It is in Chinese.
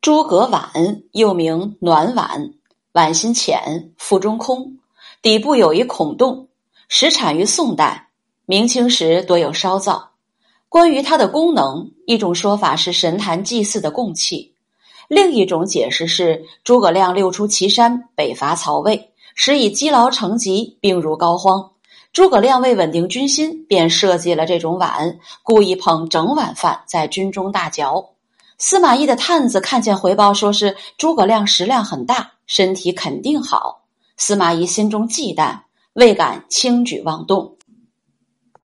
诸葛碗又名暖碗，碗心浅，腹中空，底部有一孔洞，始产于宋代，明清时多有烧造。关于它的功能，一种说法是神坛祭祀的供器，另一种解释是诸葛亮六出祁山，北伐曹魏，时已积劳成疾，病入膏肓。诸葛亮为稳定军心，便设计了这种碗，故意捧整碗饭在军中大嚼。司马懿的探子看见回报，说是诸葛亮食量很大，身体肯定好。司马懿心中忌惮，未敢轻举妄动。